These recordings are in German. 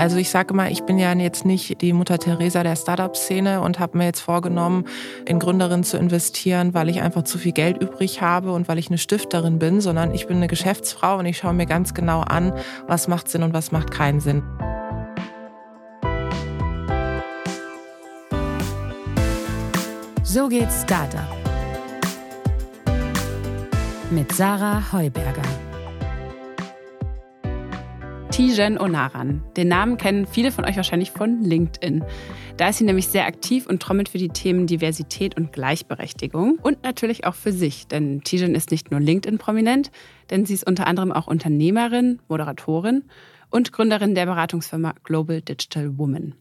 Also ich sage immer, ich bin ja jetzt nicht die Mutter Teresa der Startup-Szene und habe mir jetzt vorgenommen, in Gründerinnen zu investieren, weil ich einfach zu viel Geld übrig habe und weil ich eine Stifterin bin, sondern ich bin eine Geschäftsfrau und ich schaue mir ganz genau an, was macht Sinn und was macht keinen Sinn. So geht Startup. Mit Sarah Heuberger. Tijen Onaran. Den Namen kennen viele von euch wahrscheinlich von LinkedIn. Da ist sie nämlich sehr aktiv und trommelt für die Themen Diversität und Gleichberechtigung und natürlich auch für sich, denn Tijen ist nicht nur LinkedIn prominent, denn sie ist unter anderem auch Unternehmerin, Moderatorin und Gründerin der Beratungsfirma Global Digital Woman.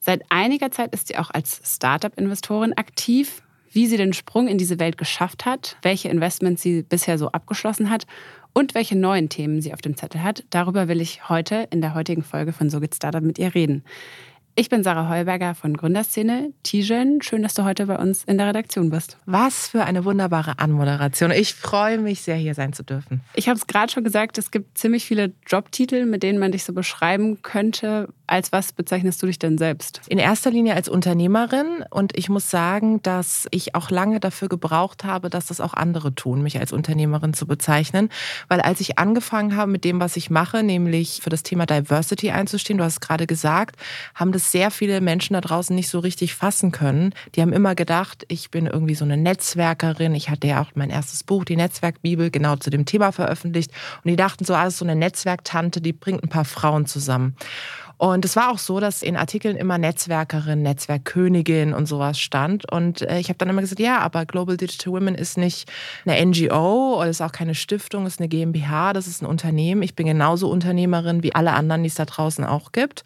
Seit einiger Zeit ist sie auch als Startup-Investorin aktiv. Wie sie den Sprung in diese Welt geschafft hat, welche Investments sie bisher so abgeschlossen hat und welche neuen Themen sie auf dem Zettel hat, darüber will ich heute in der heutigen Folge von So geht Startup mit ihr reden. Ich bin Sarah Heuberger von Gründerszene. Tijen, schön, dass du heute bei uns in der Redaktion bist. Was für eine wunderbare Anmoderation. Ich freue mich sehr, hier sein zu dürfen. Ich habe es gerade schon gesagt, es gibt ziemlich viele Jobtitel, mit denen man dich so beschreiben könnte. Als was bezeichnest du dich denn selbst? In erster Linie als Unternehmerin und ich muss sagen, dass ich auch lange dafür gebraucht habe, dass das auch andere tun, mich als Unternehmerin zu bezeichnen. Weil als ich angefangen habe mit dem, was ich mache, nämlich für das Thema Diversity einzustehen, du hast es gerade gesagt, haben das sehr viele Menschen da draußen nicht so richtig fassen können. Die haben immer gedacht, ich bin irgendwie so eine Netzwerkerin. Ich hatte ja auch mein erstes Buch, die Netzwerkbibel, genau zu dem Thema veröffentlicht. Und die dachten so, alles so eine Netzwerktante, die bringt ein paar Frauen zusammen. Und es war auch so, dass in Artikeln immer Netzwerkerin, Netzwerkkönigin und sowas stand. Und äh, ich habe dann immer gesagt, ja, aber Global Digital Women ist nicht eine NGO oder ist auch keine Stiftung, ist eine GmbH, das ist ein Unternehmen. Ich bin genauso Unternehmerin wie alle anderen, die es da draußen auch gibt.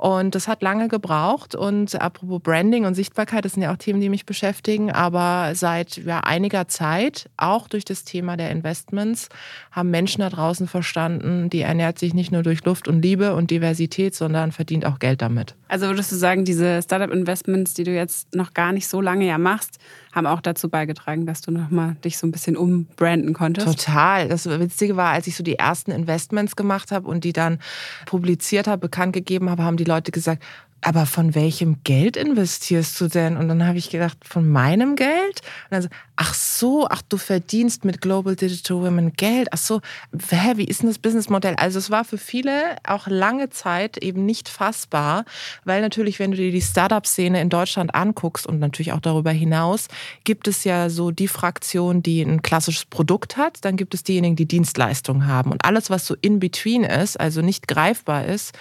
Und das hat lange gebraucht. Und apropos Branding und Sichtbarkeit, das sind ja auch Themen, die mich beschäftigen. Aber seit ja, einiger Zeit, auch durch das Thema der Investments, haben Menschen da draußen verstanden, die ernährt sich nicht nur durch Luft und Liebe und Diversität, sondern verdient auch Geld damit. Also würdest du sagen, diese Startup-Investments, die du jetzt noch gar nicht so lange ja machst, haben auch dazu beigetragen, dass du nochmal dich so ein bisschen umbranden konntest? Total. Das Witzige war, als ich so die ersten Investments gemacht habe und die dann publiziert habe, bekannt gegeben habe, haben die Leute gesagt, aber von welchem Geld investierst du denn? Und dann habe ich gedacht, von meinem Geld? Und dann so, ach so, ach du verdienst mit Global Digital Women Geld. Ach so, hä, wie ist denn das Businessmodell? Also es war für viele auch lange Zeit eben nicht fassbar, weil natürlich, wenn du dir die Startup-Szene in Deutschland anguckst und natürlich auch darüber hinaus, gibt es ja so die Fraktion, die ein klassisches Produkt hat, dann gibt es diejenigen, die Dienstleistungen haben. Und alles, was so in between ist, also nicht greifbar ist,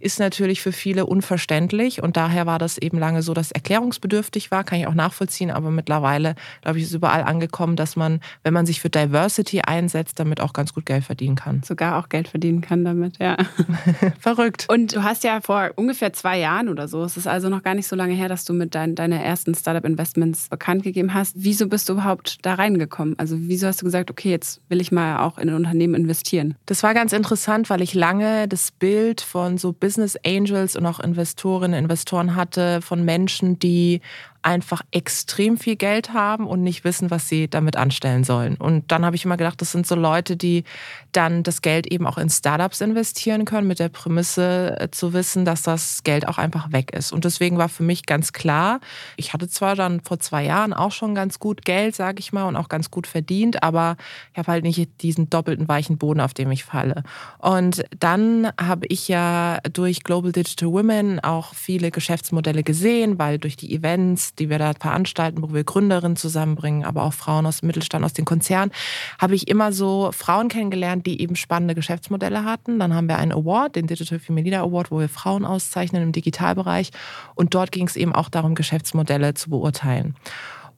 ist natürlich für viele unverständlich verständlich und daher war das eben lange so, dass erklärungsbedürftig war, kann ich auch nachvollziehen, aber mittlerweile, glaube ich, ist überall angekommen, dass man, wenn man sich für Diversity einsetzt, damit auch ganz gut Geld verdienen kann. Sogar auch Geld verdienen kann damit, ja. Verrückt. Und du hast ja vor ungefähr zwei Jahren oder so, es ist also noch gar nicht so lange her, dass du mit dein, deine ersten Startup-Investments bekannt gegeben hast. Wieso bist du überhaupt da reingekommen? Also wieso hast du gesagt, okay, jetzt will ich mal auch in ein Unternehmen investieren? Das war ganz interessant, weil ich lange das Bild von so Business Angels und auch Investoren Investorinnen, Investoren hatte, von Menschen, die einfach extrem viel Geld haben und nicht wissen, was sie damit anstellen sollen. Und dann habe ich immer gedacht, das sind so Leute, die dann das Geld eben auch in Startups investieren können, mit der Prämisse äh, zu wissen, dass das Geld auch einfach weg ist. Und deswegen war für mich ganz klar, ich hatte zwar dann vor zwei Jahren auch schon ganz gut Geld, sage ich mal, und auch ganz gut verdient, aber ich habe halt nicht diesen doppelten weichen Boden, auf dem ich falle. Und dann habe ich ja durch Global Digital Women auch viele Geschäftsmodelle gesehen, weil durch die Events, die wir da veranstalten, wo wir Gründerinnen zusammenbringen, aber auch Frauen aus dem Mittelstand, aus den Konzernen, habe ich immer so Frauen kennengelernt, die eben spannende Geschäftsmodelle hatten. Dann haben wir einen Award, den Digital Female Leader Award, wo wir Frauen auszeichnen im Digitalbereich. Und dort ging es eben auch darum, Geschäftsmodelle zu beurteilen.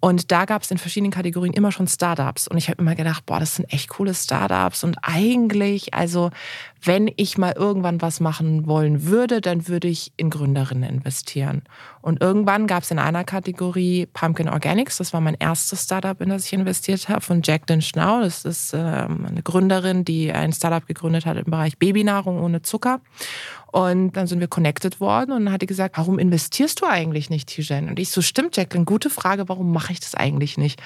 Und da gab es in verschiedenen Kategorien immer schon Startups. Und ich habe immer gedacht, boah, das sind echt coole Startups. Und eigentlich, also wenn ich mal irgendwann was machen wollen würde, dann würde ich in Gründerinnen investieren. Und irgendwann gab es in einer Kategorie Pumpkin Organics. Das war mein erstes Startup, in das ich investiert habe, von Jacqueline Schnau. Das ist ähm, eine Gründerin, die ein Startup gegründet hat im Bereich Babynahrung ohne Zucker. Und dann sind wir connected worden und dann hat die gesagt, warum investierst du eigentlich nicht, Tijen? Und ich so, stimmt, Jacqueline, gute Frage, warum mache ich das eigentlich nicht?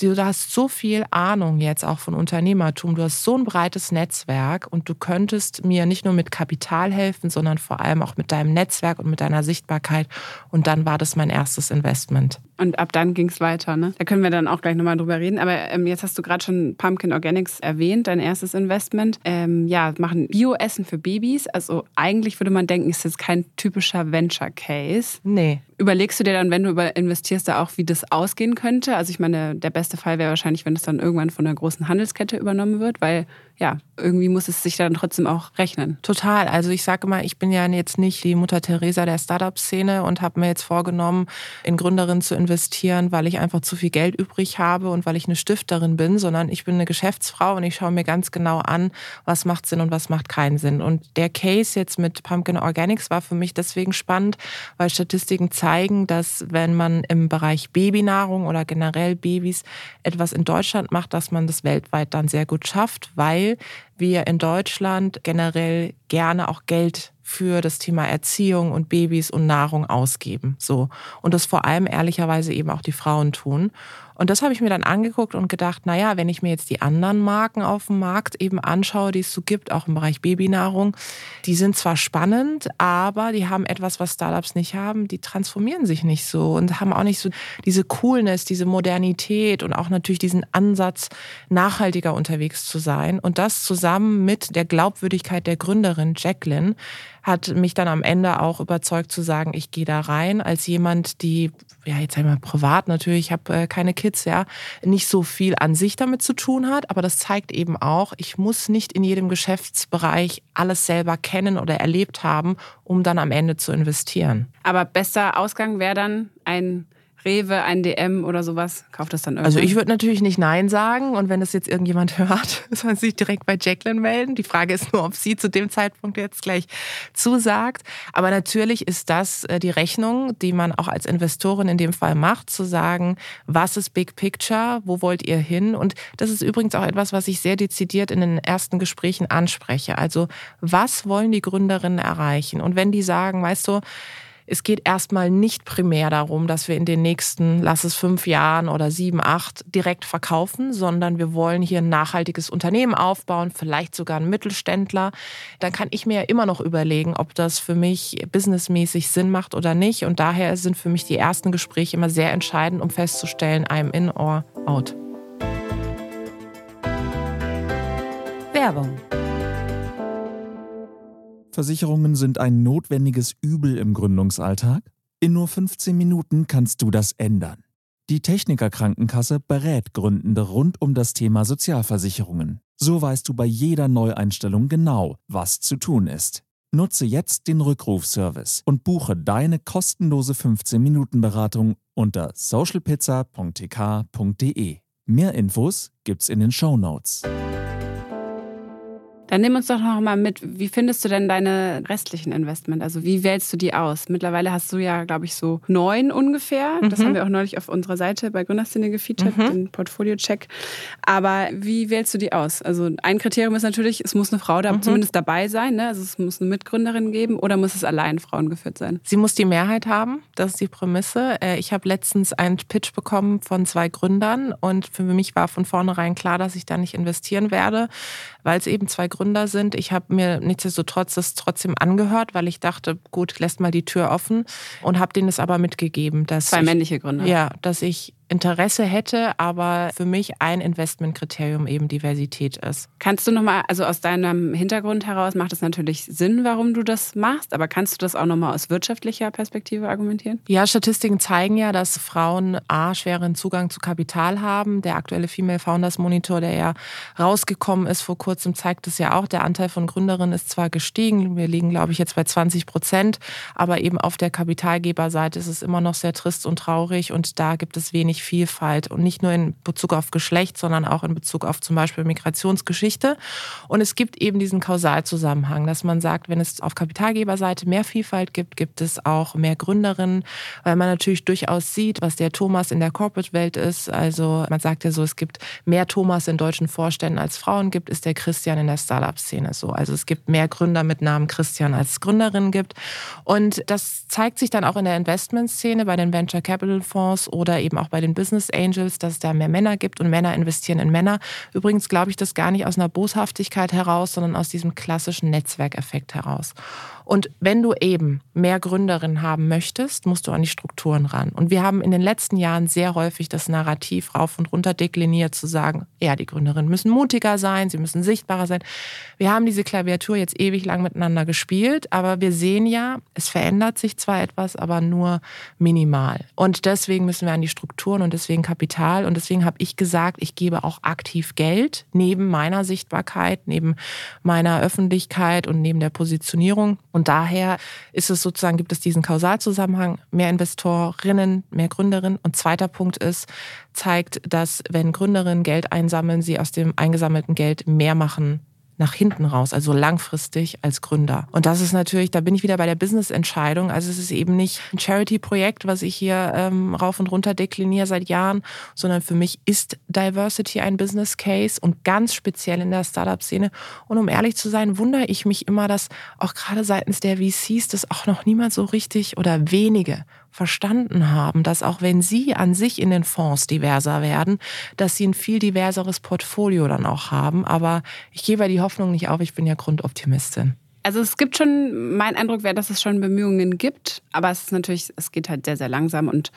Du hast so viel Ahnung jetzt auch von Unternehmertum, du hast so ein breites Netzwerk und du könntest mir nicht nur mit Kapital helfen, sondern vor allem auch mit deinem Netzwerk und mit deiner Sichtbarkeit. Und dann war das mein erstes Investment. Und ab dann ging es weiter, ne? Da können wir dann auch gleich nochmal drüber reden. Aber ähm, jetzt hast du gerade schon Pumpkin Organics erwähnt, dein erstes Investment. Ähm, ja, machen Bioessen für Babys. Also eigentlich würde man denken, ist jetzt kein typischer Venture Case. Nee. Überlegst du dir dann, wenn du investierst, da auch, wie das ausgehen könnte? Also ich meine, der beste Fall wäre wahrscheinlich, wenn es dann irgendwann von einer großen Handelskette übernommen wird, weil ja, irgendwie muss es sich dann trotzdem auch rechnen. Total. Also ich sage immer, ich bin ja jetzt nicht die Mutter Teresa der Startup-Szene und habe mir jetzt vorgenommen, in Gründerinnen zu investieren, weil ich einfach zu viel Geld übrig habe und weil ich eine Stifterin bin, sondern ich bin eine Geschäftsfrau und ich schaue mir ganz genau an, was macht Sinn und was macht keinen Sinn. Und der Case jetzt mit Pumpkin Organics war für mich deswegen spannend, weil Statistiken zeigen, dass wenn man im Bereich Babynahrung oder generell Babys etwas in Deutschland macht, dass man das weltweit dann sehr gut schafft, weil weil wir in Deutschland generell gerne auch Geld für das Thema Erziehung und Babys und Nahrung ausgeben. So. Und das vor allem ehrlicherweise eben auch die Frauen tun. Und das habe ich mir dann angeguckt und gedacht, naja, wenn ich mir jetzt die anderen Marken auf dem Markt eben anschaue, die es so gibt, auch im Bereich Babynahrung, die sind zwar spannend, aber die haben etwas, was Startups nicht haben, die transformieren sich nicht so und haben auch nicht so diese Coolness, diese Modernität und auch natürlich diesen Ansatz, nachhaltiger unterwegs zu sein. Und das zusammen mit der Glaubwürdigkeit der Gründerin Jacqueline hat mich dann am Ende auch überzeugt zu sagen, ich gehe da rein als jemand, die, ja, jetzt einmal privat natürlich, ich habe äh, keine Kids, ja, nicht so viel an sich damit zu tun hat, aber das zeigt eben auch, ich muss nicht in jedem Geschäftsbereich alles selber kennen oder erlebt haben, um dann am Ende zu investieren. Aber bester Ausgang wäre dann ein Rewe, ein DM oder sowas, kauft das dann irgendwann? Also ich würde natürlich nicht Nein sagen und wenn das jetzt irgendjemand hört, soll sich direkt bei Jacqueline melden. Die Frage ist nur, ob sie zu dem Zeitpunkt jetzt gleich zusagt. Aber natürlich ist das äh, die Rechnung, die man auch als Investorin in dem Fall macht, zu sagen, was ist Big Picture, wo wollt ihr hin? Und das ist übrigens auch etwas, was ich sehr dezidiert in den ersten Gesprächen anspreche. Also was wollen die Gründerinnen erreichen? Und wenn die sagen, weißt du, es geht erstmal nicht primär darum, dass wir in den nächsten, lass es fünf Jahren oder sieben, acht direkt verkaufen, sondern wir wollen hier ein nachhaltiges Unternehmen aufbauen, vielleicht sogar ein Mittelständler. Dann kann ich mir ja immer noch überlegen, ob das für mich businessmäßig Sinn macht oder nicht. Und daher sind für mich die ersten Gespräche immer sehr entscheidend, um festzustellen, I'm in or out. Werbung Versicherungen sind ein notwendiges Übel im Gründungsalltag? In nur 15 Minuten kannst du das ändern. Die Techniker Krankenkasse berät Gründende rund um das Thema Sozialversicherungen. So weißt du bei jeder Neueinstellung genau, was zu tun ist. Nutze jetzt den Rückrufservice und buche deine kostenlose 15-Minuten-Beratung unter socialpizza.tk.de. Mehr Infos gibt's in den Show Notes. Dann nimm uns doch noch mal mit, wie findest du denn deine restlichen Investment? Also wie wählst du die aus? Mittlerweile hast du ja, glaube ich, so neun ungefähr. Mhm. Das haben wir auch neulich auf unserer Seite bei Gründerszene gefeatured, mhm. den Portfolio-Check. Aber wie wählst du die aus? Also ein Kriterium ist natürlich, es muss eine Frau da mhm. zumindest dabei sein. Ne? Also es muss eine Mitgründerin geben oder muss es allein Frauen geführt sein? Sie muss die Mehrheit haben, das ist die Prämisse. Äh, ich habe letztens einen Pitch bekommen von zwei Gründern und für mich war von vornherein klar, dass ich da nicht investieren werde, weil es eben zwei Gründer sind. Ich habe mir nichtsdestotrotz das trotzdem angehört, weil ich dachte, gut, lässt mal die Tür offen und habe denen es aber mitgegeben, dass zwei ich, männliche Gründer. Ja, dass ich Interesse hätte, aber für mich ein Investmentkriterium eben Diversität ist. Kannst du nochmal, also aus deinem Hintergrund heraus macht es natürlich Sinn, warum du das machst, aber kannst du das auch nochmal aus wirtschaftlicher Perspektive argumentieren? Ja, Statistiken zeigen ja, dass Frauen A, schweren Zugang zu Kapital haben. Der aktuelle Female Founders Monitor, der ja rausgekommen ist vor kurzem, zeigt es ja auch. Der Anteil von Gründerinnen ist zwar gestiegen, wir liegen, glaube ich, jetzt bei 20 Prozent, aber eben auf der Kapitalgeberseite ist es immer noch sehr trist und traurig und da gibt es wenig Vielfalt und nicht nur in Bezug auf Geschlecht, sondern auch in Bezug auf zum Beispiel Migrationsgeschichte. Und es gibt eben diesen Kausalzusammenhang, dass man sagt, wenn es auf Kapitalgeberseite mehr Vielfalt gibt, gibt es auch mehr Gründerinnen, weil man natürlich durchaus sieht, was der Thomas in der Corporate-Welt ist. Also man sagt ja so, es gibt mehr Thomas in deutschen Vorständen als Frauen gibt, ist der Christian in der Startup-Szene so. Also es gibt mehr Gründer mit Namen Christian als Gründerinnen gibt. Und das zeigt sich dann auch in der Investmentszene bei den Venture Capital Fonds oder eben auch bei den Business Angels, dass es da mehr Männer gibt und Männer investieren in Männer. Übrigens glaube ich das gar nicht aus einer Boshaftigkeit heraus, sondern aus diesem klassischen Netzwerkeffekt heraus. Und wenn du eben mehr Gründerinnen haben möchtest, musst du an die Strukturen ran. Und wir haben in den letzten Jahren sehr häufig das Narrativ rauf und runter dekliniert, zu sagen, ja, die Gründerinnen müssen mutiger sein, sie müssen sichtbarer sein. Wir haben diese Klaviatur jetzt ewig lang miteinander gespielt, aber wir sehen ja, es verändert sich zwar etwas, aber nur minimal. Und deswegen müssen wir an die Strukturen und deswegen Kapital. Und deswegen habe ich gesagt, ich gebe auch aktiv Geld neben meiner Sichtbarkeit, neben meiner Öffentlichkeit und neben der Positionierung. Und daher ist es sozusagen, gibt es diesen Kausalzusammenhang, mehr Investorinnen, mehr Gründerinnen. Und zweiter Punkt ist, zeigt, dass wenn Gründerinnen Geld einsammeln, sie aus dem eingesammelten Geld mehr machen nach hinten raus, also langfristig als Gründer. Und das ist natürlich, da bin ich wieder bei der Business-Entscheidung. Also es ist eben nicht ein Charity-Projekt, was ich hier ähm, rauf und runter dekliniere seit Jahren, sondern für mich ist Diversity ein Business Case und ganz speziell in der Startup-Szene. Und um ehrlich zu sein, wundere ich mich immer, dass auch gerade seitens der VCs das auch noch niemand so richtig oder wenige verstanden haben, dass auch wenn sie an sich in den Fonds diverser werden, dass sie ein viel diverseres Portfolio dann auch haben. Aber ich gebe ja die Hoffnung nicht auf, ich bin ja Grundoptimistin. Also es gibt schon, mein Eindruck wäre, dass es schon Bemühungen gibt, aber es ist natürlich, es geht halt sehr, sehr langsam und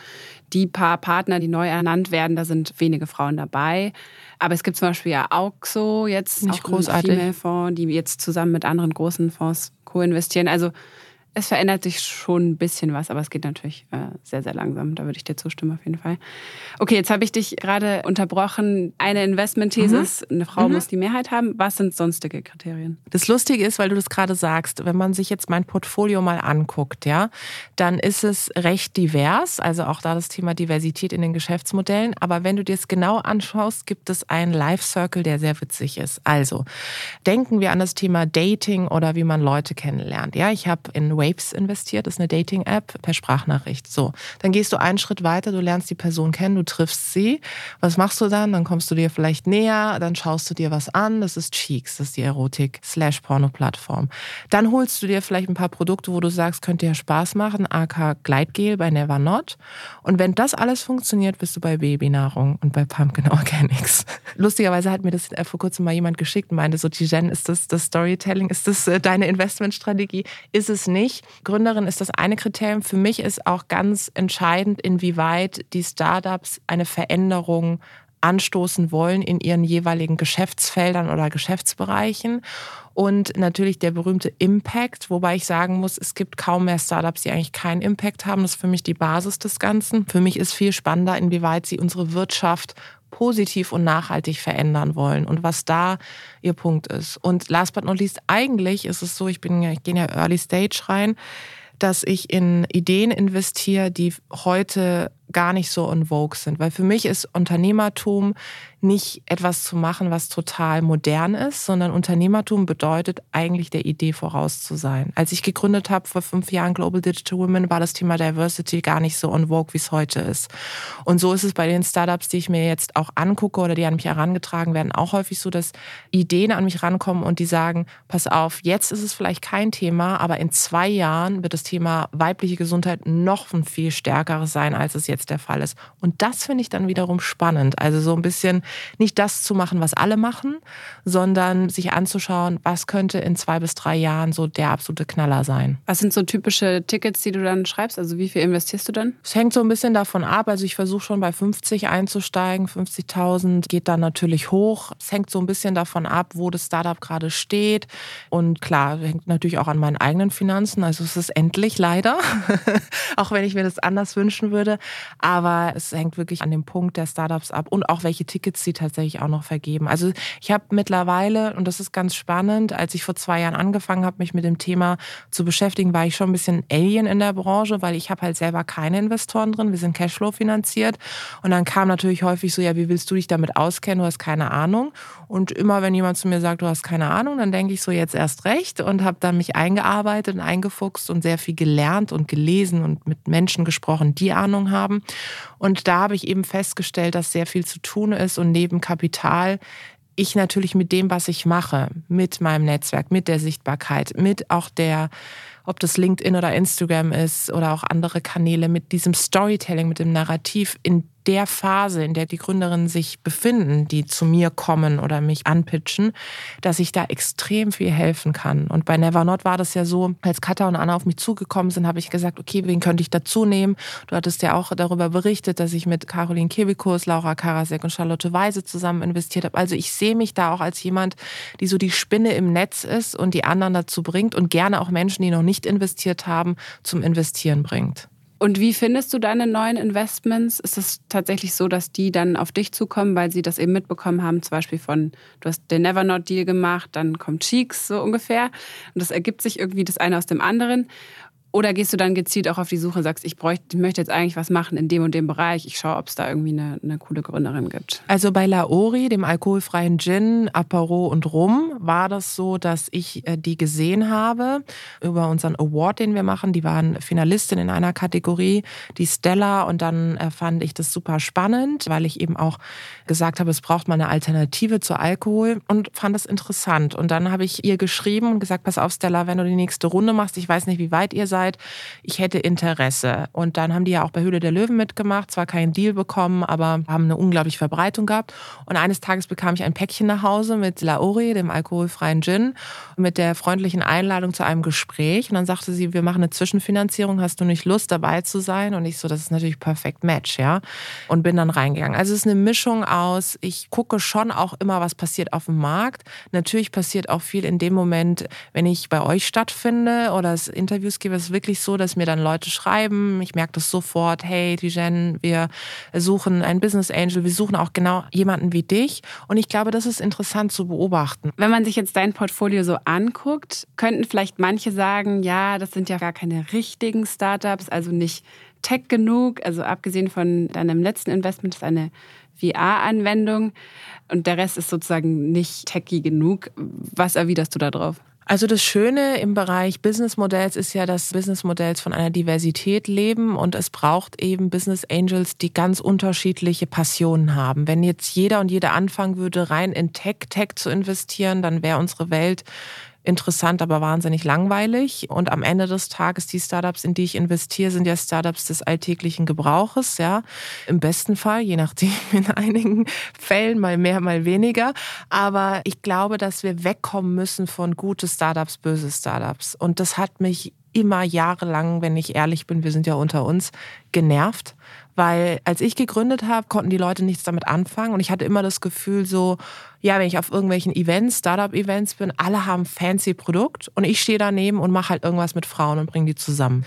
die paar Partner, die neu ernannt werden, da sind wenige Frauen dabei. Aber es gibt zum Beispiel ja Auxo jetzt, Nicht auch großartig. Female Fonds, die jetzt zusammen mit anderen großen Fonds co-investieren. Also es verändert sich schon ein bisschen was, aber es geht natürlich äh, sehr, sehr langsam. Da würde ich dir zustimmen auf jeden Fall. Okay, jetzt habe ich dich gerade unterbrochen. Eine Investmentthese ist, mhm. eine Frau mhm. muss die Mehrheit haben. Was sind sonstige Kriterien? Das Lustige ist, weil du das gerade sagst, wenn man sich jetzt mein Portfolio mal anguckt, ja, dann ist es recht divers. Also auch da das Thema Diversität in den Geschäftsmodellen. Aber wenn du dir es genau anschaust, gibt es einen Life Circle, der sehr witzig ist. Also denken wir an das Thema Dating oder wie man Leute kennenlernt. Ja, ich habe in Waves investiert, ist eine Dating-App per Sprachnachricht. So, dann gehst du einen Schritt weiter, du lernst die Person kennen, du triffst sie. Was machst du dann? Dann kommst du dir vielleicht näher, dann schaust du dir was an. Das ist Cheeks, das ist die Erotik-Slash-Porno-Plattform. Dann holst du dir vielleicht ein paar Produkte, wo du sagst, könnte ja Spaß machen, AK Gleitgel bei Never Not. Und wenn das alles funktioniert, bist du bei Babynahrung und bei Pumpkin Organics. Lustigerweise hat mir das äh, vor kurzem mal jemand geschickt und meinte so, Tijen, ist das das Storytelling? Ist das äh, deine Investmentstrategie? Ist es nicht mich, Gründerin ist das eine Kriterium. Für mich ist auch ganz entscheidend, inwieweit die Startups eine Veränderung anstoßen wollen in ihren jeweiligen Geschäftsfeldern oder Geschäftsbereichen. Und natürlich der berühmte Impact, wobei ich sagen muss, es gibt kaum mehr Startups, die eigentlich keinen Impact haben. Das ist für mich die Basis des Ganzen. Für mich ist viel spannender, inwieweit sie unsere Wirtschaft positiv und nachhaltig verändern wollen und was da ihr Punkt ist. Und last but not least, eigentlich ist es so, ich bin ja, ich gehe ja Early Stage rein, dass ich in Ideen investiere, die heute gar nicht so on vogue sind. Weil für mich ist Unternehmertum nicht etwas zu machen, was total modern ist, sondern Unternehmertum bedeutet eigentlich der Idee voraus zu sein. Als ich gegründet habe vor fünf Jahren Global Digital Women, war das Thema Diversity gar nicht so on vogue, wie es heute ist. Und so ist es bei den Startups, die ich mir jetzt auch angucke oder die an mich herangetragen werden, auch häufig so, dass Ideen an mich rankommen und die sagen, pass auf, jetzt ist es vielleicht kein Thema, aber in zwei Jahren wird das Thema weibliche Gesundheit noch ein viel stärkeres sein, als es jetzt jetzt der Fall ist. Und das finde ich dann wiederum spannend. Also so ein bisschen nicht das zu machen, was alle machen, sondern sich anzuschauen, was könnte in zwei bis drei Jahren so der absolute Knaller sein. Was sind so typische Tickets, die du dann schreibst? Also wie viel investierst du dann? Es hängt so ein bisschen davon ab. Also ich versuche schon bei 50 einzusteigen. 50.000 geht dann natürlich hoch. Es hängt so ein bisschen davon ab, wo das Startup gerade steht. Und klar, hängt natürlich auch an meinen eigenen Finanzen. Also es ist endlich leider, auch wenn ich mir das anders wünschen würde. Aber es hängt wirklich an dem Punkt der Startups ab und auch welche Tickets sie tatsächlich auch noch vergeben. Also ich habe mittlerweile, und das ist ganz spannend, als ich vor zwei Jahren angefangen habe, mich mit dem Thema zu beschäftigen, war ich schon ein bisschen Alien in der Branche, weil ich habe halt selber keine Investoren drin. Wir sind Cashflow finanziert. Und dann kam natürlich häufig so, ja, wie willst du dich damit auskennen? Du hast keine Ahnung. Und immer wenn jemand zu mir sagt, du hast keine Ahnung, dann denke ich so jetzt erst recht und habe dann mich eingearbeitet und eingefuchst und sehr viel gelernt und gelesen und mit Menschen gesprochen, die Ahnung haben. Und da habe ich eben festgestellt, dass sehr viel zu tun ist und neben Kapital ich natürlich mit dem, was ich mache, mit meinem Netzwerk, mit der Sichtbarkeit, mit auch der ob das LinkedIn oder Instagram ist oder auch andere Kanäle mit diesem Storytelling, mit dem Narrativ in der Phase, in der die Gründerinnen sich befinden, die zu mir kommen oder mich anpitchen, dass ich da extrem viel helfen kann. Und bei Nevernot war das ja so, als Katha und Anna auf mich zugekommen sind, habe ich gesagt, okay, wen könnte ich dazu nehmen? Du hattest ja auch darüber berichtet, dass ich mit Caroline Kebikus, Laura Karasek und Charlotte Weise zusammen investiert habe. Also ich sehe mich da auch als jemand, die so die Spinne im Netz ist und die anderen dazu bringt und gerne auch Menschen, die noch nicht investiert haben, zum Investieren bringt. Und wie findest du deine neuen Investments? Ist es tatsächlich so, dass die dann auf dich zukommen, weil sie das eben mitbekommen haben, zum Beispiel von, du hast den Nevernot Deal gemacht, dann kommt Cheeks so ungefähr und das ergibt sich irgendwie das eine aus dem anderen? Oder gehst du dann gezielt auch auf die Suche und sagst, ich, bräuchte, ich möchte jetzt eigentlich was machen in dem und dem Bereich. Ich schaue, ob es da irgendwie eine, eine coole Gründerin gibt. Also bei Laori, dem alkoholfreien Gin, Apero und Rum, war das so, dass ich äh, die gesehen habe über unseren Award, den wir machen. Die waren Finalistin in einer Kategorie, die Stella. Und dann äh, fand ich das super spannend, weil ich eben auch gesagt habe, es braucht mal eine Alternative zu Alkohol und fand das interessant. Und dann habe ich ihr geschrieben und gesagt, pass auf Stella, wenn du die nächste Runde machst, ich weiß nicht, wie weit ihr seid, Zeit, ich hätte Interesse. Und dann haben die ja auch bei Höhle der Löwen mitgemacht, zwar keinen Deal bekommen, aber haben eine unglaubliche Verbreitung gehabt. Und eines Tages bekam ich ein Päckchen nach Hause mit Laori, dem alkoholfreien Gin, mit der freundlichen Einladung zu einem Gespräch. Und dann sagte sie, wir machen eine Zwischenfinanzierung, hast du nicht Lust dabei zu sein? Und ich so, das ist natürlich perfekt Match, ja. Und bin dann reingegangen. Also es ist eine Mischung aus, ich gucke schon auch immer, was passiert auf dem Markt. Natürlich passiert auch viel in dem Moment, wenn ich bei euch stattfinde oder es Interviews gebe, es wirklich so, dass mir dann Leute schreiben, ich merke das sofort, hey, Tijen, wir suchen einen Business Angel, wir suchen auch genau jemanden wie dich. Und ich glaube, das ist interessant zu beobachten. Wenn man sich jetzt dein Portfolio so anguckt, könnten vielleicht manche sagen, ja, das sind ja gar keine richtigen Startups, also nicht Tech genug, also abgesehen von deinem letzten Investment, ist eine VR-Anwendung und der Rest ist sozusagen nicht techy genug. Was erwiderst du da drauf? Also das Schöne im Bereich Businessmodells ist ja, dass Businessmodells von einer Diversität leben und es braucht eben Business Angels, die ganz unterschiedliche Passionen haben. Wenn jetzt jeder und jede anfangen würde, rein in Tech, Tech zu investieren, dann wäre unsere Welt interessant, aber wahnsinnig langweilig. Und am Ende des Tages, die Startups, in die ich investiere, sind ja Startups des alltäglichen Gebrauches, ja. Im besten Fall, je nachdem, in einigen Fällen mal mehr, mal weniger. Aber ich glaube, dass wir wegkommen müssen von gute Startups, böse Startups. Und das hat mich immer jahrelang, wenn ich ehrlich bin, wir sind ja unter uns, genervt. Weil als ich gegründet habe, konnten die Leute nichts damit anfangen. Und ich hatte immer das Gefühl so, ja, wenn ich auf irgendwelchen Events, Startup-Events bin, alle haben fancy Produkt und ich stehe daneben und mache halt irgendwas mit Frauen und bringe die zusammen.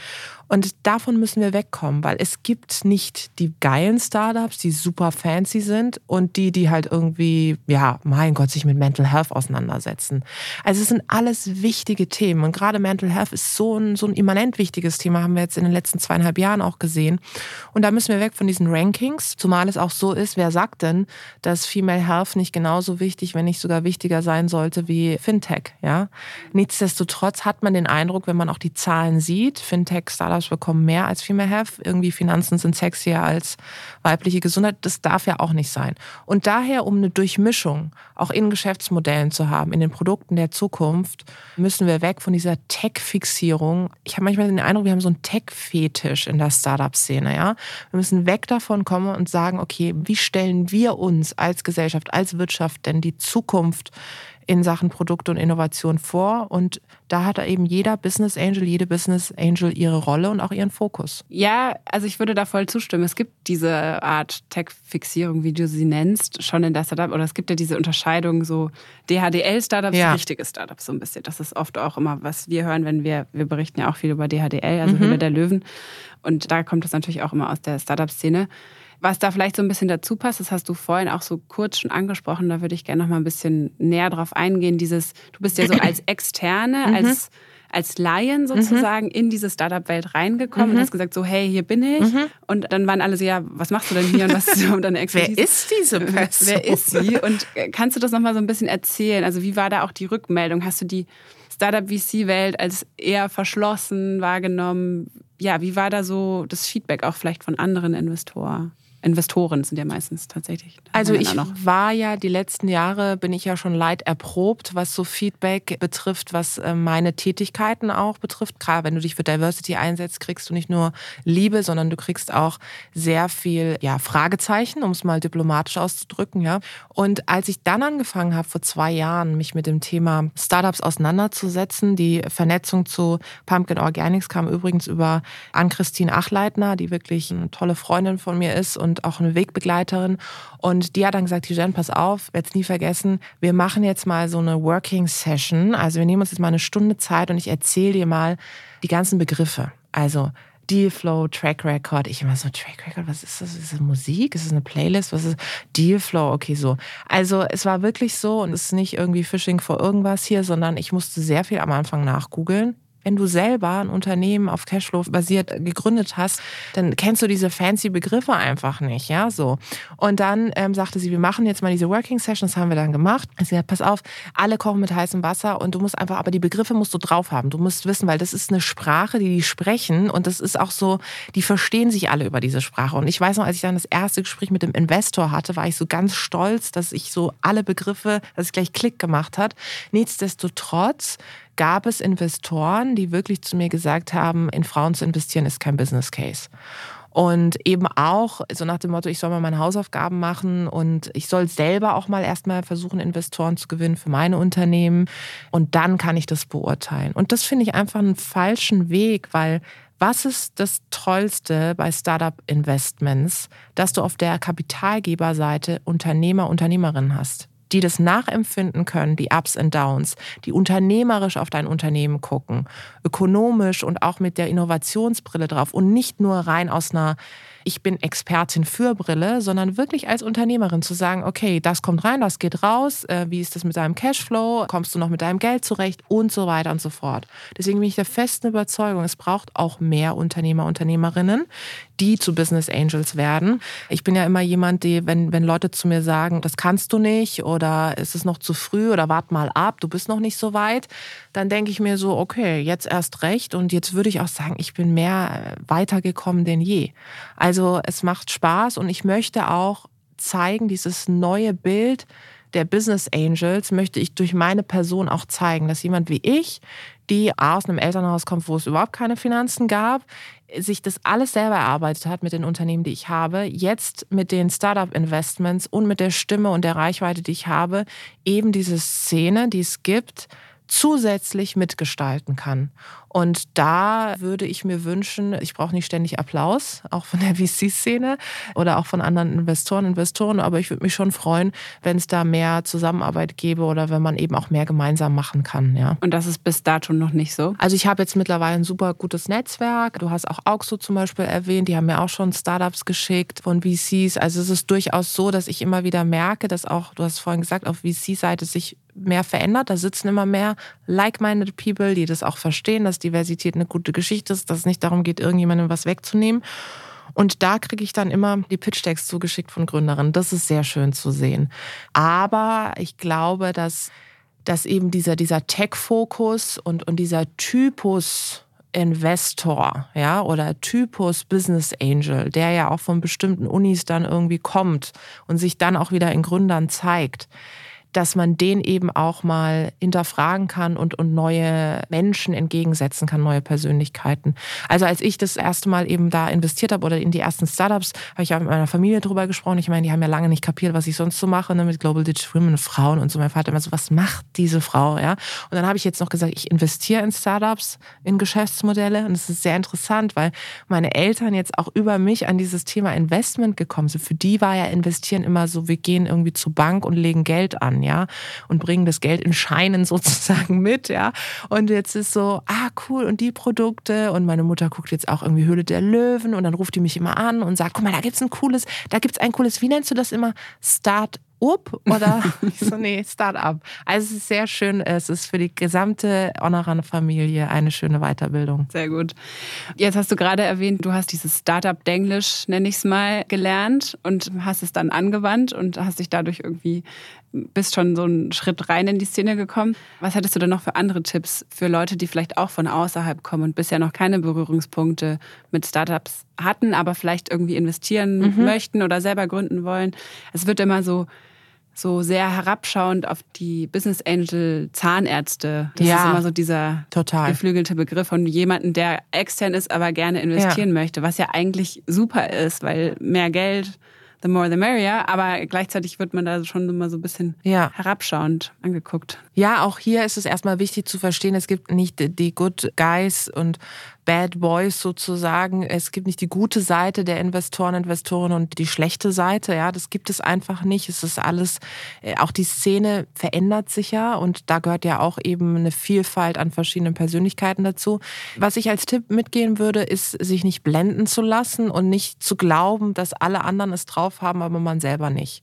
Und davon müssen wir wegkommen, weil es gibt nicht die geilen Startups, die super fancy sind und die, die halt irgendwie, ja, mein Gott, sich mit Mental Health auseinandersetzen. Also es sind alles wichtige Themen und gerade Mental Health ist so ein, so ein immanent wichtiges Thema, haben wir jetzt in den letzten zweieinhalb Jahren auch gesehen. Und da müssen wir weg von diesen Rankings, zumal es auch so ist, wer sagt denn, dass Female Health nicht genauso wichtig, wenn nicht sogar wichtiger sein sollte wie Fintech, ja? Nichtsdestotrotz hat man den Eindruck, wenn man auch die Zahlen sieht, Fintech, Startups Startups bekommen mehr als Female Health. Irgendwie Finanzen sind sexier als weibliche Gesundheit. Das darf ja auch nicht sein. Und daher, um eine Durchmischung auch in Geschäftsmodellen zu haben, in den Produkten der Zukunft, müssen wir weg von dieser Tech-Fixierung. Ich habe manchmal den Eindruck, wir haben so einen Tech-Fetisch in der Startup-Szene. Ja? Wir müssen weg davon kommen und sagen, okay, wie stellen wir uns als Gesellschaft, als Wirtschaft denn die Zukunft in Sachen Produkte und Innovation vor. Und da hat eben jeder Business Angel, jede Business Angel ihre Rolle und auch ihren Fokus. Ja, also ich würde da voll zustimmen. Es gibt diese Art Tech-Fixierung, wie du sie nennst, schon in der Startup. Oder es gibt ja diese Unterscheidung so DHDL-Startups, ja. richtige Startups so ein bisschen. Das ist oft auch immer, was wir hören, wenn wir, wir berichten ja auch viel über DHDL, also mhm. Höhle der Löwen. Und da kommt das natürlich auch immer aus der Startup-Szene. Was da vielleicht so ein bisschen dazu passt, das hast du vorhin auch so kurz schon angesprochen, da würde ich gerne noch mal ein bisschen näher drauf eingehen. Dieses, du bist ja so als Externe, mhm. als als Laien sozusagen mhm. in diese Startup-Welt reingekommen mhm. und hast gesagt, so, hey, hier bin ich. Mhm. Und dann waren alle so, ja, was machst du denn hier und was ist deine Expertise? Wer ist diese Person? Wer ist sie? Und äh, kannst du das nochmal so ein bisschen erzählen? Also wie war da auch die Rückmeldung? Hast du die Startup-VC-Welt als eher verschlossen wahrgenommen? Ja, wie war da so das Feedback auch vielleicht von anderen Investoren? Investoren sind ja meistens tatsächlich. Also ich war ja die letzten Jahre, bin ich ja schon leid erprobt, was so Feedback betrifft, was äh, meine Tätigkeiten auch betrifft. Gerade wenn du dich für Diversity einsetzt, kriegst du nicht nur Liebe, sondern du kriegst auch sehr viel ja, Fragezeichen, um es mal diplomatisch auszudrücken. Ja. Und als ich dann angefangen habe, vor zwei Jahren, mich mit dem Thema Startups auseinanderzusetzen, die Vernetzung zu Pumpkin Organics kam übrigens über Ann-Christine Achleitner, die wirklich eine tolle Freundin von mir ist und und auch eine Wegbegleiterin. Und die hat dann gesagt, Jen, pass auf, werde nie vergessen, wir machen jetzt mal so eine Working Session. Also wir nehmen uns jetzt mal eine Stunde Zeit und ich erzähle dir mal die ganzen Begriffe. Also Dealflow, Track Record. Ich immer so, Track Record, was ist das? Ist das Musik? Ist das eine Playlist? Was ist Dealflow? Okay, so. Also es war wirklich so und es ist nicht irgendwie Phishing vor irgendwas hier, sondern ich musste sehr viel am Anfang nachgoogeln wenn du selber ein Unternehmen auf Cashflow basiert gegründet hast, dann kennst du diese fancy Begriffe einfach nicht, ja, so. Und dann ähm, sagte sie, wir machen jetzt mal diese Working Sessions, haben wir dann gemacht. Sie hat, pass auf, alle kochen mit heißem Wasser und du musst einfach, aber die Begriffe musst du drauf haben. Du musst wissen, weil das ist eine Sprache, die die sprechen und das ist auch so, die verstehen sich alle über diese Sprache. Und ich weiß noch, als ich dann das erste Gespräch mit dem Investor hatte, war ich so ganz stolz, dass ich so alle Begriffe, dass ich gleich Klick gemacht hat. Nichtsdestotrotz gab es Investoren, die wirklich zu mir gesagt haben, in Frauen zu investieren ist kein Business Case. Und eben auch so nach dem Motto, ich soll mal meine Hausaufgaben machen und ich soll selber auch mal erstmal versuchen, Investoren zu gewinnen für meine Unternehmen. Und dann kann ich das beurteilen. Und das finde ich einfach einen falschen Weg, weil was ist das Tollste bei Startup Investments, dass du auf der Kapitalgeberseite Unternehmer, Unternehmerinnen hast? Die das nachempfinden können, die Ups und Downs, die unternehmerisch auf dein Unternehmen gucken, ökonomisch und auch mit der Innovationsbrille drauf und nicht nur rein aus einer ich bin Expertin für Brille, sondern wirklich als Unternehmerin zu sagen, okay, das kommt rein, das geht raus, äh, wie ist das mit deinem Cashflow, kommst du noch mit deinem Geld zurecht und so weiter und so fort. Deswegen bin ich der festen Überzeugung, es braucht auch mehr Unternehmer, Unternehmerinnen, die zu Business Angels werden. Ich bin ja immer jemand, die, wenn, wenn Leute zu mir sagen, das kannst du nicht oder ist es noch zu früh oder wart mal ab, du bist noch nicht so weit, dann denke ich mir so, okay, jetzt erst recht und jetzt würde ich auch sagen, ich bin mehr weitergekommen denn je. Also es macht Spaß und ich möchte auch zeigen, dieses neue Bild der Business Angels möchte ich durch meine Person auch zeigen, dass jemand wie ich, die aus einem Elternhaus kommt, wo es überhaupt keine Finanzen gab, sich das alles selber erarbeitet hat mit den Unternehmen, die ich habe, jetzt mit den Startup-Investments und mit der Stimme und der Reichweite, die ich habe, eben diese Szene, die es gibt, zusätzlich mitgestalten kann. Und da würde ich mir wünschen, ich brauche nicht ständig Applaus, auch von der VC-Szene oder auch von anderen Investoren, Investoren, aber ich würde mich schon freuen, wenn es da mehr Zusammenarbeit gäbe oder wenn man eben auch mehr gemeinsam machen kann. Ja. Und das ist bis dato noch nicht so? Also ich habe jetzt mittlerweile ein super gutes Netzwerk. Du hast auch Auxo zum Beispiel erwähnt, die haben mir auch schon Startups geschickt von VCs. Also es ist durchaus so, dass ich immer wieder merke, dass auch, du hast vorhin gesagt, auf VC-Seite sich mehr verändert. Da sitzen immer mehr like-minded People, die das auch verstehen, dass Diversität eine gute Geschichte ist, dass es nicht darum geht, irgendjemandem was wegzunehmen. Und da kriege ich dann immer die Pitch-Decks zugeschickt von Gründerinnen. Das ist sehr schön zu sehen. Aber ich glaube, dass, dass eben dieser, dieser Tech-Fokus und, und dieser Typus Investor, ja, oder Typus Business Angel, der ja auch von bestimmten Unis dann irgendwie kommt und sich dann auch wieder in Gründern zeigt, dass man den eben auch mal hinterfragen kann und, und neue Menschen entgegensetzen kann, neue Persönlichkeiten. Also als ich das erste Mal eben da investiert habe oder in die ersten Startups, habe ich auch mit meiner Familie drüber gesprochen. Ich meine, die haben ja lange nicht kapiert, was ich sonst so mache ne, mit Global Digital Women, Frauen und so. Mein Vater immer so, was macht diese Frau? Ja? Und dann habe ich jetzt noch gesagt, ich investiere in Startups, in Geschäftsmodelle. Und das ist sehr interessant, weil meine Eltern jetzt auch über mich an dieses Thema Investment gekommen sind. Für die war ja investieren immer so, wir gehen irgendwie zur Bank und legen Geld an ja, und bringen das Geld in Scheinen sozusagen mit, ja. Und jetzt ist so, ah, cool, und die Produkte. Und meine Mutter guckt jetzt auch irgendwie Höhle der Löwen und dann ruft die mich immer an und sagt, guck mal, da gibt's ein cooles, da gibt's ein cooles, wie nennst du das immer? Start up oder ich so, nee, Start-up. Also es ist sehr schön. Es ist für die gesamte Honoran-Familie eine schöne Weiterbildung. Sehr gut. Jetzt hast du gerade erwähnt, du hast dieses Start-up-Denglisch, nenne ich es mal, gelernt und hast es dann angewandt und hast dich dadurch irgendwie bist schon so einen Schritt rein in die Szene gekommen. Was hättest du denn noch für andere Tipps für Leute, die vielleicht auch von außerhalb kommen und bisher noch keine Berührungspunkte mit Startups hatten, aber vielleicht irgendwie investieren mhm. möchten oder selber gründen wollen? Es wird immer so so sehr herabschauend auf die Business Angel Zahnärzte. Das ja, ist immer so dieser total. geflügelte Begriff von jemandem, der extern ist, aber gerne investieren ja. möchte, was ja eigentlich super ist, weil mehr Geld the more the merrier, aber gleichzeitig wird man da schon immer so ein bisschen ja. herabschauend angeguckt. Ja, auch hier ist es erstmal wichtig zu verstehen, es gibt nicht die Good Guys und Bad Boys sozusagen. Es gibt nicht die gute Seite der Investoren, Investorinnen und die schlechte Seite. Ja, das gibt es einfach nicht. Es ist alles, äh, auch die Szene verändert sich ja und da gehört ja auch eben eine Vielfalt an verschiedenen Persönlichkeiten dazu. Was ich als Tipp mitgehen würde, ist, sich nicht blenden zu lassen und nicht zu glauben, dass alle anderen es drauf haben, aber man selber nicht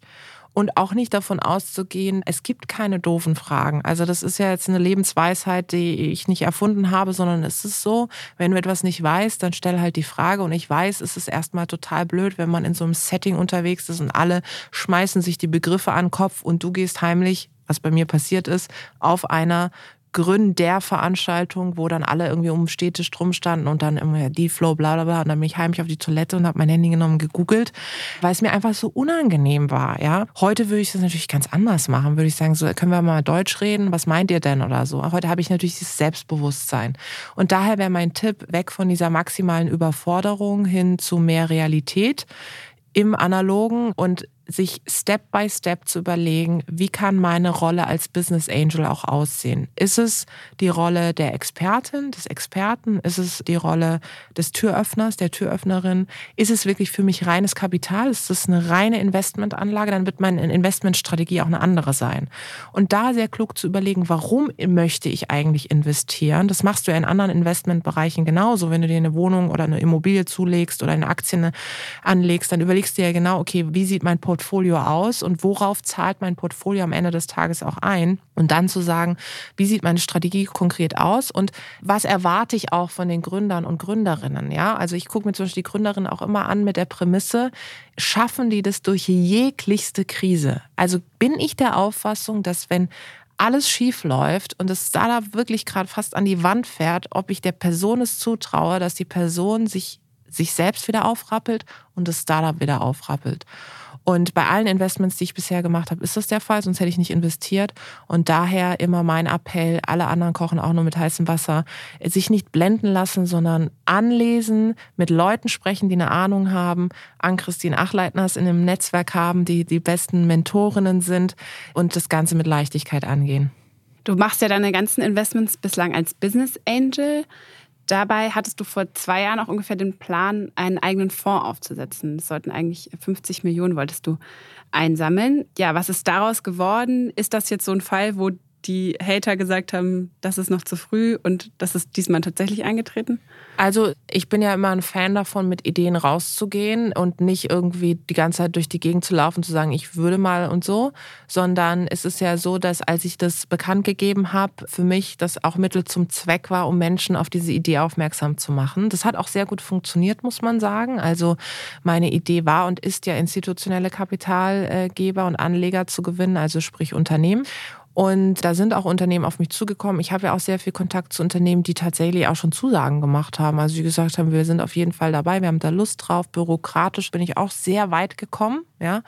und auch nicht davon auszugehen, es gibt keine doofen Fragen. Also das ist ja jetzt eine Lebensweisheit, die ich nicht erfunden habe, sondern es ist so, wenn du etwas nicht weißt, dann stell halt die Frage und ich weiß, es ist erstmal total blöd, wenn man in so einem Setting unterwegs ist und alle schmeißen sich die Begriffe an den Kopf und du gehst heimlich was bei mir passiert ist, auf einer Gründen der Veranstaltung, wo dann alle irgendwie um Städtisch drum standen und dann immer die Flow, bla bla bla. Und dann bin ich heimlich auf die Toilette und habe mein Handy genommen, gegoogelt, weil es mir einfach so unangenehm war. Ja, Heute würde ich das natürlich ganz anders machen. Würde ich sagen, so können wir mal Deutsch reden, was meint ihr denn oder so. Heute habe ich natürlich dieses Selbstbewusstsein. Und daher wäre mein Tipp, weg von dieser maximalen Überforderung hin zu mehr Realität im Analogen und sich Step by Step zu überlegen, wie kann meine Rolle als Business Angel auch aussehen? Ist es die Rolle der Expertin, des Experten? Ist es die Rolle des Türöffners, der Türöffnerin? Ist es wirklich für mich reines Kapital? Ist es eine reine Investmentanlage? Dann wird meine Investmentstrategie auch eine andere sein. Und da sehr klug zu überlegen, warum möchte ich eigentlich investieren? Das machst du ja in anderen Investmentbereichen genauso. Wenn du dir eine Wohnung oder eine Immobilie zulegst oder eine Aktien anlegst, dann überlegst du ja genau, okay, wie sieht mein Portfolio Portfolio aus und worauf zahlt mein Portfolio am Ende des Tages auch ein? Und dann zu sagen, wie sieht meine Strategie konkret aus und was erwarte ich auch von den Gründern und Gründerinnen? Ja, also ich gucke mir zum Beispiel die Gründerinnen auch immer an mit der Prämisse, schaffen die das durch jeglichste Krise? Also bin ich der Auffassung, dass wenn alles schief läuft und das Startup wirklich gerade fast an die Wand fährt, ob ich der Person es zutraue, dass die Person sich sich selbst wieder aufrappelt und das Startup wieder aufrappelt. Und bei allen Investments, die ich bisher gemacht habe, ist das der Fall, sonst hätte ich nicht investiert. Und daher immer mein Appell, alle anderen kochen auch nur mit heißem Wasser, sich nicht blenden lassen, sondern anlesen, mit Leuten sprechen, die eine Ahnung haben, an Christine Achleitners in einem Netzwerk haben, die die besten Mentorinnen sind und das Ganze mit Leichtigkeit angehen. Du machst ja deine ganzen Investments bislang als Business Angel. Dabei hattest du vor zwei Jahren auch ungefähr den Plan, einen eigenen Fonds aufzusetzen. Es sollten eigentlich 50 Millionen wolltest du einsammeln. Ja, was ist daraus geworden? Ist das jetzt so ein Fall, wo die Hater gesagt haben, das ist noch zu früh und das ist diesmal tatsächlich eingetreten? Also ich bin ja immer ein Fan davon, mit Ideen rauszugehen und nicht irgendwie die ganze Zeit durch die Gegend zu laufen, zu sagen, ich würde mal und so, sondern es ist ja so, dass als ich das bekannt gegeben habe, für mich das auch Mittel zum Zweck war, um Menschen auf diese Idee aufmerksam zu machen. Das hat auch sehr gut funktioniert, muss man sagen. Also meine Idee war und ist ja institutionelle Kapitalgeber und Anleger zu gewinnen, also sprich Unternehmen. Und da sind auch Unternehmen auf mich zugekommen. Ich habe ja auch sehr viel Kontakt zu Unternehmen, die tatsächlich auch schon Zusagen gemacht haben. Also die gesagt haben, wir sind auf jeden Fall dabei, wir haben da Lust drauf. Bürokratisch bin ich auch sehr weit gekommen. Ja.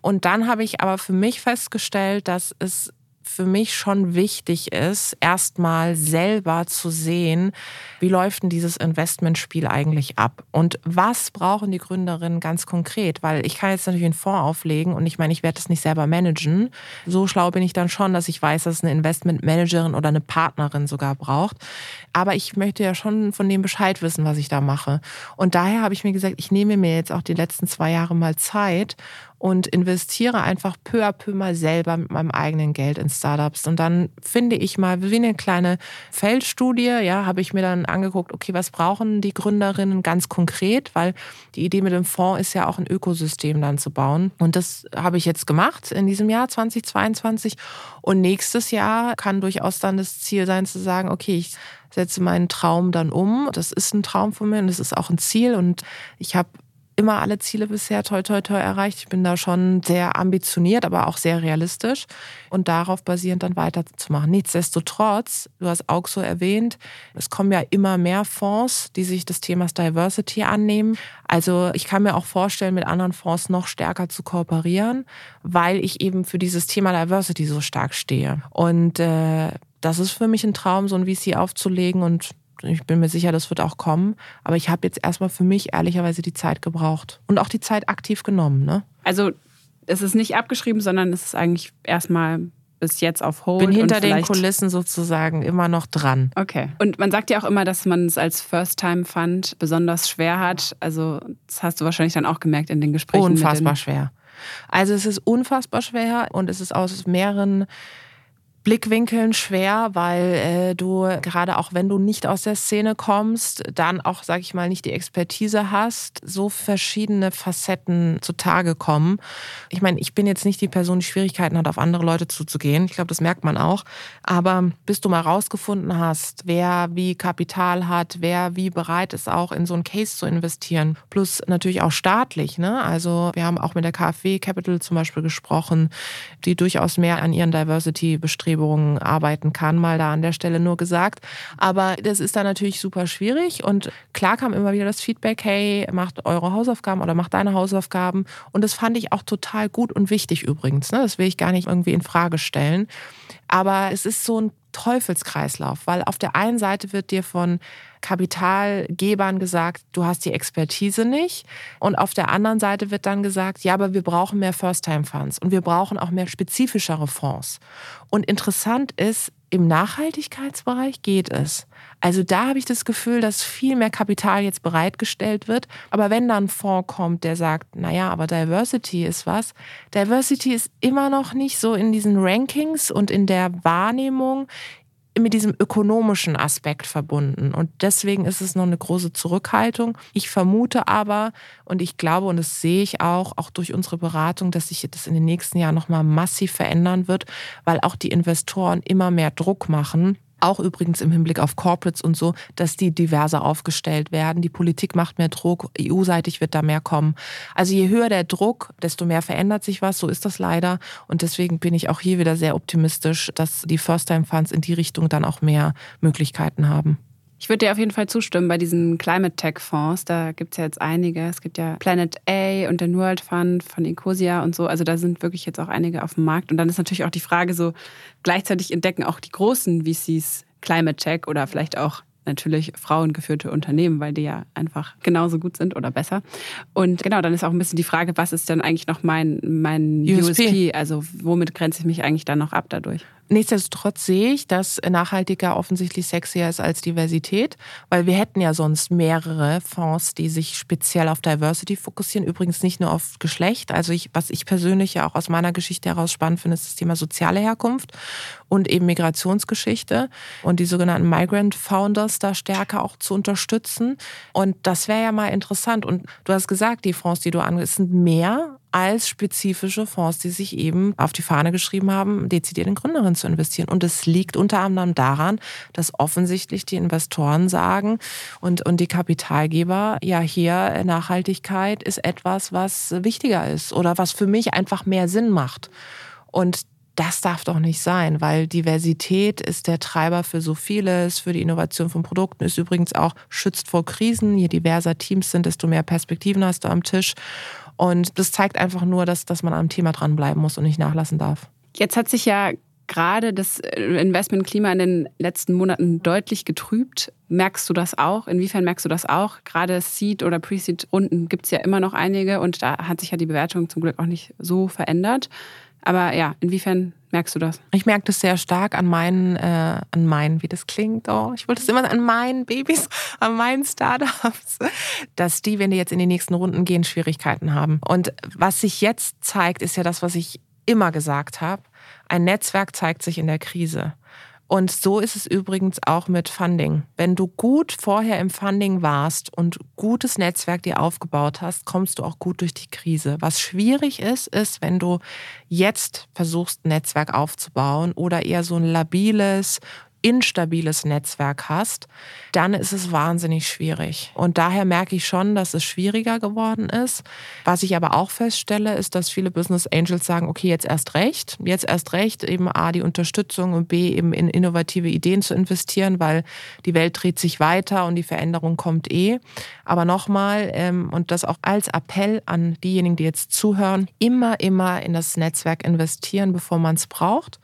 Und dann habe ich aber für mich festgestellt, dass es für mich schon wichtig ist, erstmal selber zu sehen, wie läuft denn dieses Investmentspiel eigentlich ab und was brauchen die Gründerinnen ganz konkret, weil ich kann jetzt natürlich einen Fonds auflegen und ich meine, ich werde das nicht selber managen. So schlau bin ich dann schon, dass ich weiß, dass es eine Investmentmanagerin oder eine Partnerin sogar braucht. Aber ich möchte ja schon von dem Bescheid wissen, was ich da mache. Und daher habe ich mir gesagt, ich nehme mir jetzt auch die letzten zwei Jahre mal Zeit und investiere einfach peu à peu mal selber mit meinem eigenen Geld in Startups. Und dann finde ich mal wie eine kleine Feldstudie, ja, habe ich mir dann angeguckt, okay, was brauchen die Gründerinnen ganz konkret, weil die Idee mit dem Fonds ist ja auch ein Ökosystem dann zu bauen. Und das habe ich jetzt gemacht in diesem Jahr 2022. Und nächstes Jahr kann durchaus dann das Ziel sein zu sagen, okay, ich setze meinen Traum dann um. Das ist ein Traum von mir und das ist auch ein Ziel. Und ich habe immer alle Ziele bisher toi toi toi erreicht. Ich bin da schon sehr ambitioniert, aber auch sehr realistisch und darauf basierend dann weiterzumachen. Nichtsdestotrotz, du hast auch so erwähnt, es kommen ja immer mehr Fonds, die sich des Themas Diversity annehmen. Also ich kann mir auch vorstellen, mit anderen Fonds noch stärker zu kooperieren, weil ich eben für dieses Thema Diversity so stark stehe. Und äh, das ist für mich ein Traum, so ein VC aufzulegen und ich bin mir sicher, das wird auch kommen. Aber ich habe jetzt erstmal für mich ehrlicherweise die Zeit gebraucht und auch die Zeit aktiv genommen. Ne? Also es ist nicht abgeschrieben, sondern es ist eigentlich erstmal bis jetzt auf Hold. Bin hinter den Kulissen sozusagen immer noch dran. Okay. Und man sagt ja auch immer, dass man es als First-Time-Fund besonders schwer hat. Also das hast du wahrscheinlich dann auch gemerkt in den Gesprächen. Unfassbar schwer. Also es ist unfassbar schwer und es ist aus mehreren Blickwinkeln schwer, weil äh, du gerade auch wenn du nicht aus der Szene kommst, dann auch, sag ich mal, nicht die Expertise hast, so verschiedene Facetten zutage kommen. Ich meine, ich bin jetzt nicht die Person, die Schwierigkeiten hat, auf andere Leute zuzugehen. Ich glaube, das merkt man auch. Aber bis du mal rausgefunden hast, wer wie Kapital hat, wer wie bereit ist, auch in so einen Case zu investieren, plus natürlich auch staatlich. Ne? Also wir haben auch mit der KfW Capital zum Beispiel gesprochen, die durchaus mehr an ihren Diversity-Bestrebungen Bestrebungen arbeiten kann, mal da an der Stelle nur gesagt. Aber das ist dann natürlich super schwierig und klar kam immer wieder das Feedback, hey, macht eure Hausaufgaben oder macht deine Hausaufgaben. Und das fand ich auch total gut und wichtig übrigens. Ne? Das will ich gar nicht irgendwie in Frage stellen. Aber es ist so ein Teufelskreislauf, weil auf der einen Seite wird dir von Kapitalgebern gesagt, du hast die Expertise nicht. Und auf der anderen Seite wird dann gesagt, ja, aber wir brauchen mehr First-Time-Funds und wir brauchen auch mehr spezifischere Fonds. Und interessant ist, im Nachhaltigkeitsbereich geht es. Also da habe ich das Gefühl, dass viel mehr Kapital jetzt bereitgestellt wird. Aber wenn dann ein Fonds kommt, der sagt, naja, aber Diversity ist was, Diversity ist immer noch nicht so in diesen Rankings und in der Wahrnehmung mit diesem ökonomischen Aspekt verbunden. Und deswegen ist es noch eine große Zurückhaltung. Ich vermute aber und ich glaube und das sehe ich auch, auch durch unsere Beratung, dass sich das in den nächsten Jahren nochmal massiv verändern wird, weil auch die Investoren immer mehr Druck machen auch übrigens im Hinblick auf Corporates und so, dass die diverser aufgestellt werden. Die Politik macht mehr Druck, EU-seitig wird da mehr kommen. Also je höher der Druck, desto mehr verändert sich was, so ist das leider. Und deswegen bin ich auch hier wieder sehr optimistisch, dass die First-Time-Funds in die Richtung dann auch mehr Möglichkeiten haben. Ich würde dir auf jeden Fall zustimmen bei diesen Climate Tech Fonds. Da gibt es ja jetzt einige. Es gibt ja Planet A und den World Fund von Ecosia und so. Also da sind wirklich jetzt auch einige auf dem Markt. Und dann ist natürlich auch die Frage so, gleichzeitig entdecken auch die großen VCs Climate Tech oder vielleicht auch natürlich frauengeführte Unternehmen, weil die ja einfach genauso gut sind oder besser. Und genau, dann ist auch ein bisschen die Frage, was ist denn eigentlich noch mein, mein USP? USP? Also womit grenze ich mich eigentlich dann noch ab dadurch? Nichtsdestotrotz sehe ich, dass nachhaltiger offensichtlich sexier ist als Diversität, weil wir hätten ja sonst mehrere Fonds, die sich speziell auf Diversity fokussieren. Übrigens nicht nur auf Geschlecht. Also ich, was ich persönlich ja auch aus meiner Geschichte heraus spannend finde, ist das Thema soziale Herkunft und eben Migrationsgeschichte und die sogenannten Migrant Founders da stärker auch zu unterstützen. Und das wäre ja mal interessant. Und du hast gesagt, die Fonds, die du angehst, sind mehr als spezifische Fonds, die sich eben auf die Fahne geschrieben haben, dezidiert in Gründerinnen zu investieren. Und es liegt unter anderem daran, dass offensichtlich die Investoren sagen und, und die Kapitalgeber, ja, hier Nachhaltigkeit ist etwas, was wichtiger ist oder was für mich einfach mehr Sinn macht. Und das darf doch nicht sein, weil Diversität ist der Treiber für so vieles, für die Innovation von Produkten, ist übrigens auch schützt vor Krisen. Je diverser Teams sind, desto mehr Perspektiven hast du am Tisch. Und das zeigt einfach nur, dass, dass man am Thema dranbleiben muss und nicht nachlassen darf. Jetzt hat sich ja gerade das Investmentklima in den letzten Monaten deutlich getrübt. Merkst du das auch? Inwiefern merkst du das auch? Gerade Seed- oder Pre-Seed-Runden gibt es ja immer noch einige und da hat sich ja die Bewertung zum Glück auch nicht so verändert. Aber ja, inwiefern merkst du das? Ich merke das sehr stark an meinen, äh, an meinen, wie das klingt. Oh, ich wollte es immer an meinen Babys, an meinen Startups, dass die, wenn die jetzt in die nächsten Runden gehen, Schwierigkeiten haben. Und was sich jetzt zeigt, ist ja das, was ich immer gesagt habe. Ein Netzwerk zeigt sich in der Krise. Und so ist es übrigens auch mit Funding. Wenn du gut vorher im Funding warst und gutes Netzwerk dir aufgebaut hast, kommst du auch gut durch die Krise. Was schwierig ist, ist, wenn du jetzt versuchst, ein Netzwerk aufzubauen oder eher so ein labiles, instabiles Netzwerk hast, dann ist es wahnsinnig schwierig. Und daher merke ich schon, dass es schwieriger geworden ist. Was ich aber auch feststelle, ist, dass viele Business Angels sagen, okay, jetzt erst recht, jetzt erst recht, eben A, die Unterstützung und B, eben in innovative Ideen zu investieren, weil die Welt dreht sich weiter und die Veränderung kommt eh. Aber nochmal, ähm, und das auch als Appell an diejenigen, die jetzt zuhören, immer, immer in das Netzwerk investieren, bevor man es braucht.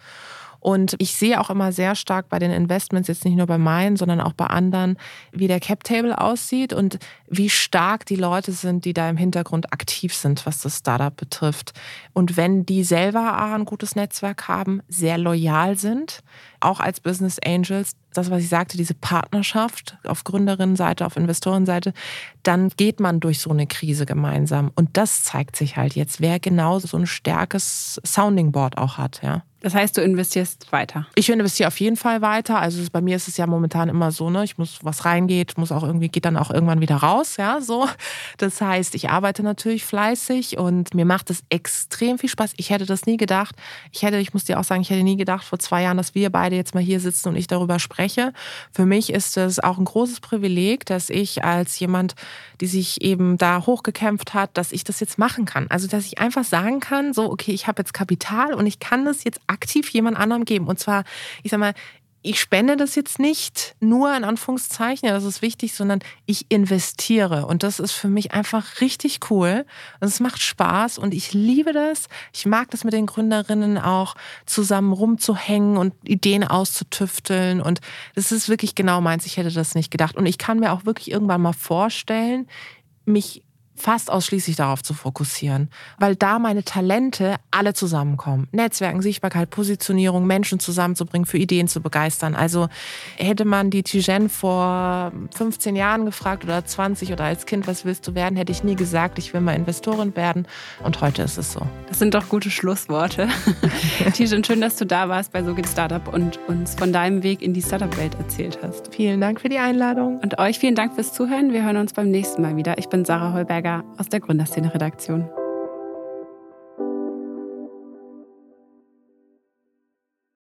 Und ich sehe auch immer sehr stark bei den Investments, jetzt nicht nur bei meinen, sondern auch bei anderen, wie der Cap-Table aussieht und wie stark die Leute sind, die da im Hintergrund aktiv sind, was das Startup betrifft. Und wenn die selber ein gutes Netzwerk haben, sehr loyal sind, auch als Business Angels, das, was ich sagte, diese Partnerschaft auf Gründerinnenseite, auf Investorenseite, dann geht man durch so eine Krise gemeinsam. Und das zeigt sich halt jetzt, wer genau so ein starkes Sounding Board auch hat, ja. Das heißt, du investierst weiter? Ich investiere auf jeden Fall weiter. Also bei mir ist es ja momentan immer so, ne, ich muss, was reingeht, muss auch irgendwie, geht dann auch irgendwann wieder raus, ja, so. Das heißt, ich arbeite natürlich fleißig und mir macht es extrem viel Spaß. Ich hätte das nie gedacht. Ich hätte, ich muss dir auch sagen, ich hätte nie gedacht vor zwei Jahren, dass wir beide jetzt mal hier sitzen und ich darüber spreche. Für mich ist es auch ein großes Privileg, dass ich als jemand, die sich eben da hochgekämpft hat, dass ich das jetzt machen kann. Also, dass ich einfach sagen kann, so, okay, ich habe jetzt Kapital und ich kann das jetzt aktiv jemand anderem geben. Und zwar, ich sag mal, ich spende das jetzt nicht nur in Anführungszeichen, das ist wichtig, sondern ich investiere. Und das ist für mich einfach richtig cool. Und es macht Spaß und ich liebe das. Ich mag das mit den Gründerinnen auch zusammen rumzuhängen und Ideen auszutüfteln. Und das ist wirklich genau meins. Ich hätte das nicht gedacht. Und ich kann mir auch wirklich irgendwann mal vorstellen, mich fast ausschließlich darauf zu fokussieren, weil da meine Talente alle zusammenkommen. Netzwerken, Sichtbarkeit, Positionierung, Menschen zusammenzubringen, für Ideen zu begeistern. Also hätte man die Tijen vor 15 Jahren gefragt oder 20 oder als Kind, was willst du werden, hätte ich nie gesagt, ich will mal Investorin werden. Und heute ist es so. Das sind doch gute Schlussworte. Tijen, schön, dass du da warst bei So geht Startup und uns von deinem Weg in die Startup-Welt erzählt hast. Vielen Dank für die Einladung. Und euch vielen Dank fürs Zuhören. Wir hören uns beim nächsten Mal wieder. Ich bin Sarah Holberger aus der Gründerszene-Redaktion.